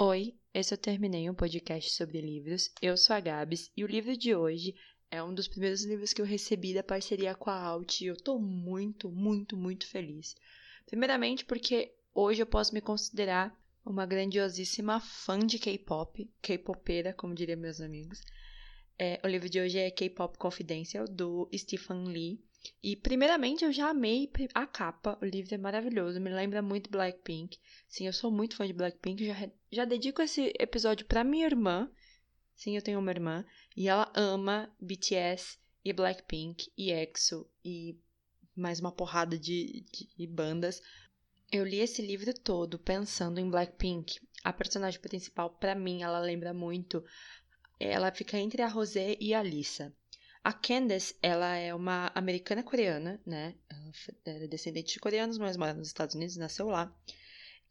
Oi, esse eu terminei um podcast sobre livros. Eu sou a Gabs e o livro de hoje é um dos primeiros livros que eu recebi da parceria com a Alt e eu tô muito, muito, muito feliz. Primeiramente porque hoje eu posso me considerar uma grandiosíssima fã de K-pop, K-popeira, como diriam meus amigos. É, o livro de hoje é K-pop Confidential, do Stephen Lee. E, primeiramente, eu já amei a capa. O livro é maravilhoso, me lembra muito Blackpink. Sim, eu sou muito fã de Blackpink. Já, já dedico esse episódio para minha irmã. Sim, eu tenho uma irmã. E ela ama BTS e Blackpink e EXO e mais uma porrada de, de bandas. Eu li esse livro todo pensando em Blackpink. A personagem principal, para mim, ela lembra muito. Ela fica entre a Rosé e a Lisa. A Candace, ela é uma americana coreana, né? Ela é descendente de coreanos, mas mora nos Estados Unidos, nasceu lá,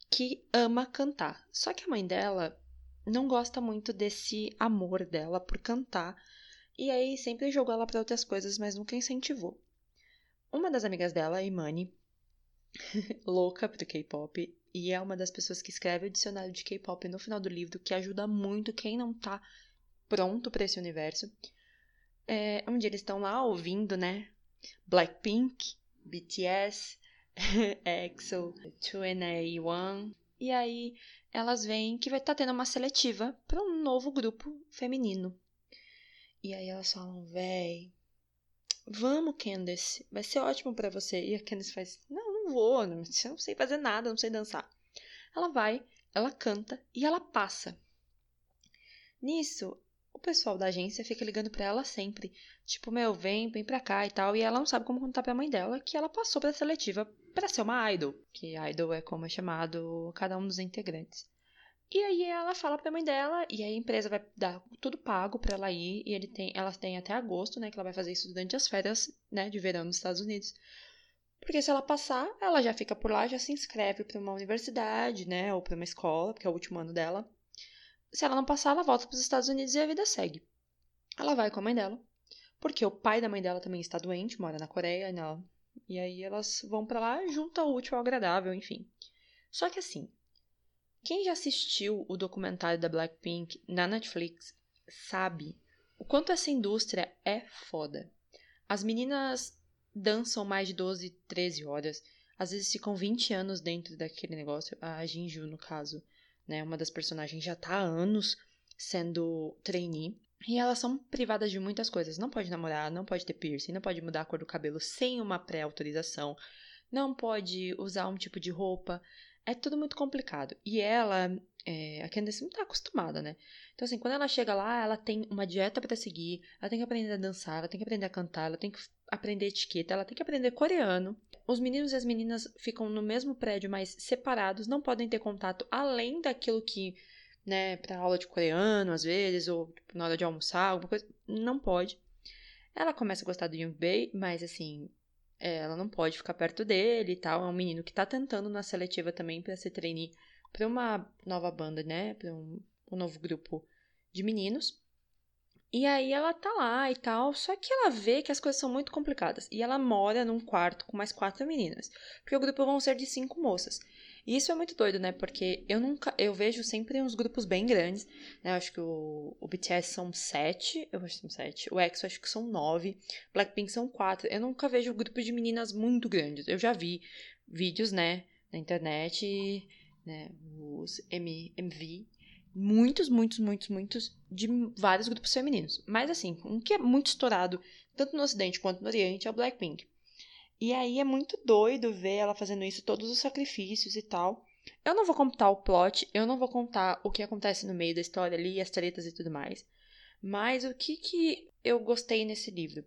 que ama cantar. Só que a mãe dela não gosta muito desse amor dela por cantar, e aí sempre jogou ela para outras coisas, mas nunca incentivou. Uma das amigas dela, Imani, louca pro K-pop, e é uma das pessoas que escreve o dicionário de K-pop no final do livro, que ajuda muito quem não tá pronto para esse universo é, onde eles estão lá ouvindo, né? Blackpink, BTS, EXO, 2NE1. E aí elas veem que vai estar tá tendo uma seletiva para um novo grupo feminino. E aí elas falam, véi, vamos, Candace, vai ser ótimo para você. E a Candace faz, não, não vou, não, não sei fazer nada, não sei dançar. Ela vai, ela canta e ela passa. Nisso, o pessoal da agência fica ligando para ela sempre. Tipo, meu, vem, vem pra cá e tal. E ela não sabe como contar pra mãe dela que ela passou pra seletiva para ser uma idol. Que idol é como é chamado cada um dos integrantes. E aí ela fala pra mãe dela, e a empresa vai dar tudo pago para ela ir, e ele tem, ela tem até agosto, né, que ela vai fazer isso durante as férias, né, de verão nos Estados Unidos. Porque se ela passar, ela já fica por lá, já se inscreve para uma universidade, né, ou para uma escola, porque é o último ano dela. Se ela não passar, ela volta para os Estados Unidos e a vida segue. Ela vai com a mãe dela, porque o pai da mãe dela também está doente, mora na Coreia, e, e aí elas vão para lá, junto ao útil ao agradável, enfim. Só que assim, quem já assistiu o documentário da Blackpink na Netflix sabe o quanto essa indústria é foda. As meninas dançam mais de 12, 13 horas, às vezes ficam 20 anos dentro daquele negócio, a Jinju no caso né? Uma das personagens já tá há anos sendo trainee. E elas são privadas de muitas coisas. Não pode namorar, não pode ter piercing, não pode mudar a cor do cabelo sem uma pré-autorização, não pode usar um tipo de roupa. É tudo muito complicado. E ela, é, a Candace não tá acostumada, né? Então, assim, quando ela chega lá, ela tem uma dieta para seguir, ela tem que aprender a dançar, ela tem que aprender a cantar, ela tem que aprender etiqueta, ela tem que aprender coreano. Os meninos e as meninas ficam no mesmo prédio, mas separados, não podem ter contato além daquilo que, né, para aula de coreano às vezes, ou tipo, na hora de almoçar, alguma coisa, não pode. Ela começa a gostar do Yoongbei, mas assim, é, ela não pode ficar perto dele e tal. É um menino que tá tentando na seletiva também para se treinar para uma nova banda, né, para um, um novo grupo de meninos. E aí ela tá lá e tal, só que ela vê que as coisas são muito complicadas. E ela mora num quarto com mais quatro meninas. Porque o grupo vão ser de cinco moças. E isso é muito doido, né? Porque eu nunca. Eu vejo sempre uns grupos bem grandes. Né? Eu acho que o, o BTS são sete. Eu acho que são sete. O EXO acho que são nove. Blackpink são quatro. Eu nunca vejo grupos de meninas muito grandes. Eu já vi vídeos, né? Na internet. Né, os M, MV muitos, muitos, muitos, muitos de vários grupos femininos. Mas assim, um que é muito estourado, tanto no Ocidente quanto no Oriente, é o Blackpink. E aí é muito doido ver ela fazendo isso, todos os sacrifícios e tal. Eu não vou contar o plot, eu não vou contar o que acontece no meio da história ali, as tretas e tudo mais. Mas o que, que eu gostei nesse livro?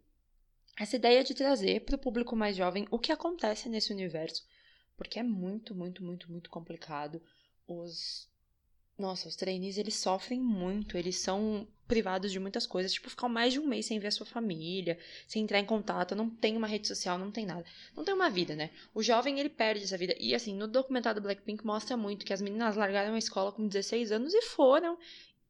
Essa ideia de trazer para o público mais jovem o que acontece nesse universo. Porque é muito, muito, muito, muito complicado. Os nossa, os trainees, eles sofrem muito, eles são privados de muitas coisas, tipo, ficar mais de um mês sem ver a sua família, sem entrar em contato, não tem uma rede social, não tem nada. Não tem uma vida, né? O jovem, ele perde essa vida. E, assim, no documentário do Blackpink mostra muito que as meninas largaram a escola com 16 anos e foram,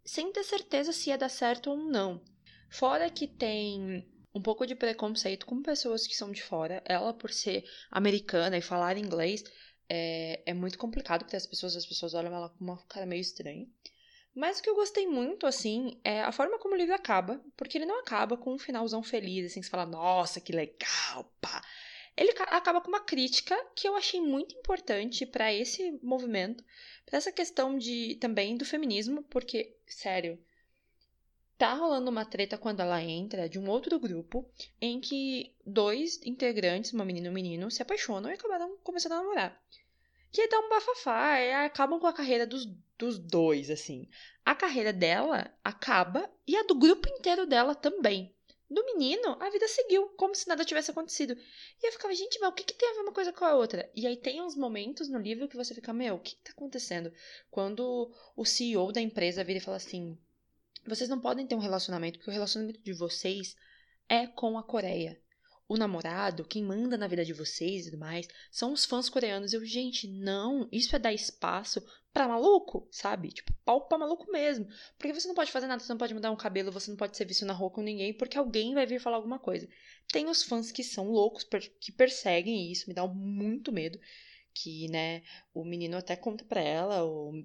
sem ter certeza se ia dar certo ou não. Fora que tem um pouco de preconceito com pessoas que são de fora, ela por ser americana e falar inglês, é, é muito complicado para as pessoas, as pessoas olham ela com uma cara meio estranha. Mas o que eu gostei muito, assim, é a forma como o livro acaba, porque ele não acaba com um finalzão feliz, assim, que você fala, nossa, que legal, pá. Ele acaba com uma crítica que eu achei muito importante para esse movimento, para essa questão de também do feminismo, porque, sério, tá rolando uma treta quando ela entra de um outro grupo em que dois integrantes, uma menina e um menino, se apaixonam e acabaram começando a namorar. Que aí dá um bafafá, e acabam com a carreira dos, dos dois, assim. A carreira dela acaba e a do grupo inteiro dela também. Do menino, a vida seguiu, como se nada tivesse acontecido. E eu ficava, gente, mas o que, que tem a ver uma coisa com a outra? E aí tem uns momentos no livro que você fica, meu, o que, que tá acontecendo? Quando o CEO da empresa vira e fala assim: vocês não podem ter um relacionamento, porque o relacionamento de vocês é com a Coreia o namorado, quem manda na vida de vocês e tudo mais, são os fãs coreanos. Eu, gente, não, isso é dar espaço pra maluco, sabe? Tipo, pau pra maluco mesmo. Porque você não pode fazer nada, você não pode mudar um cabelo, você não pode ser visto na rua com ninguém, porque alguém vai vir falar alguma coisa. Tem os fãs que são loucos, que perseguem isso, me dá muito medo. Que, né, o menino até conta pra ela, o.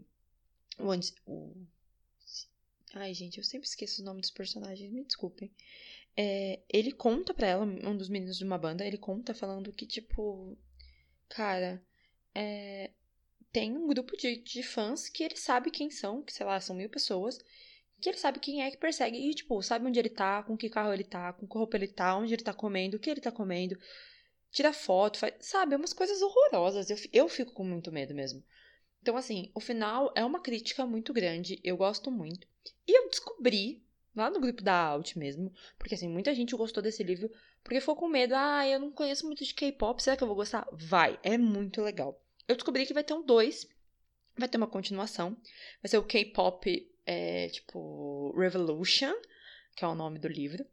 o, o Ai, gente, eu sempre esqueço o nome dos personagens, me desculpem. É, ele conta pra ela, um dos meninos de uma banda, ele conta falando que, tipo, cara, é, tem um grupo de, de fãs que ele sabe quem são, que sei lá, são mil pessoas, que ele sabe quem é que persegue e, tipo, sabe onde ele tá, com que carro ele tá, com que roupa ele tá, onde ele tá comendo, o que ele tá comendo, tira foto, faz, sabe, umas coisas horrorosas. Eu, eu fico com muito medo mesmo. Então, assim, o final é uma crítica muito grande, eu gosto muito. E eu descobri lá no grupo da Alt mesmo, porque assim, muita gente gostou desse livro porque ficou com medo, ah, eu não conheço muito de K-pop, será que eu vou gostar? Vai, é muito legal. Eu descobri que vai ter um 2, vai ter uma continuação, vai ser o K-pop, é, tipo, Revolution, que é o nome do livro,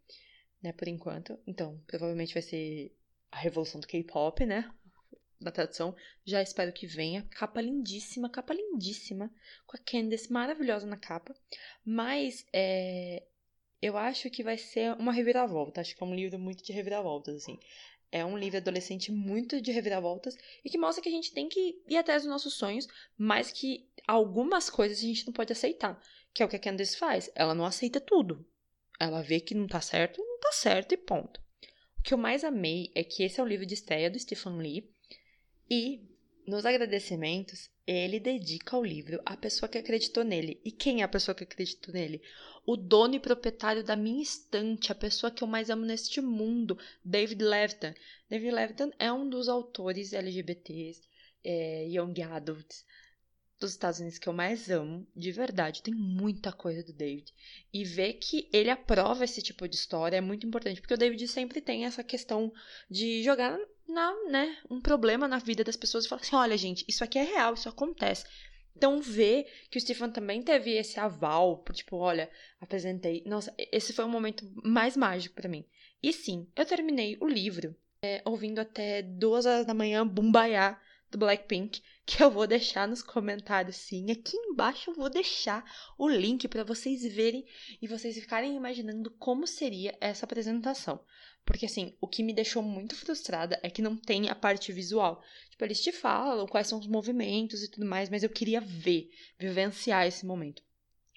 né, por enquanto. Então, provavelmente vai ser a revolução do K-pop, né, da tradução. Já espero que venha. Capa lindíssima, capa lindíssima, com a Candace maravilhosa na capa. Mas é, eu acho que vai ser uma reviravolta. Acho que é um livro muito de reviravoltas, assim. É um livro adolescente muito de reviravoltas e que mostra que a gente tem que ir atrás dos nossos sonhos, mas que algumas coisas a gente não pode aceitar. Que é o que a Candace faz. Ela não aceita tudo. Ela vê que não tá certo, não tá certo e ponto. O que eu mais amei é que esse é o livro de estreia do Stephen Lee. E nos agradecimentos, ele dedica o livro à pessoa que acreditou nele. E quem é a pessoa que acreditou nele? O dono e proprietário da minha estante, a pessoa que eu mais amo neste mundo, David Levitan. David Levitan é um dos autores LGBTs, é, Young Adults, dos Estados Unidos que eu mais amo, de verdade. Tem muita coisa do David. E ver que ele aprova esse tipo de história é muito importante, porque o David sempre tem essa questão de jogar na, né, um problema na vida das pessoas e falar assim: olha, gente, isso aqui é real, isso acontece. Então, ver que o Stephen também teve esse aval, tipo, olha, apresentei. Nossa, esse foi o momento mais mágico para mim. E sim, eu terminei o livro é, ouvindo até duas horas da manhã Bumbaiá do Blackpink, que eu vou deixar nos comentários sim. Aqui embaixo eu vou deixar o link para vocês verem e vocês ficarem imaginando como seria essa apresentação. Porque, assim, o que me deixou muito frustrada é que não tem a parte visual. Tipo, eles te falam quais são os movimentos e tudo mais, mas eu queria ver, vivenciar esse momento.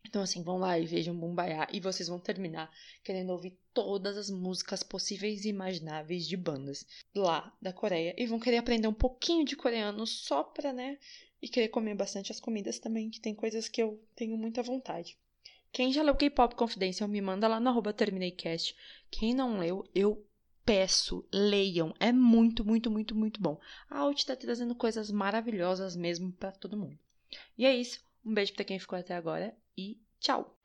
Então, assim, vão lá e vejam Bumbaiá e vocês vão terminar querendo ouvir todas as músicas possíveis e imagináveis de bandas lá da Coreia e vão querer aprender um pouquinho de coreano só pra, né? E querer comer bastante as comidas também, que tem coisas que eu tenho muita vontade. Quem já leu K-Pop Confidential, me manda lá no arroba TermineiCast. Quem não leu, eu peço, leiam. É muito, muito, muito, muito bom. A Alt tá trazendo coisas maravilhosas mesmo para todo mundo. E é isso. Um beijo para quem ficou até agora e tchau!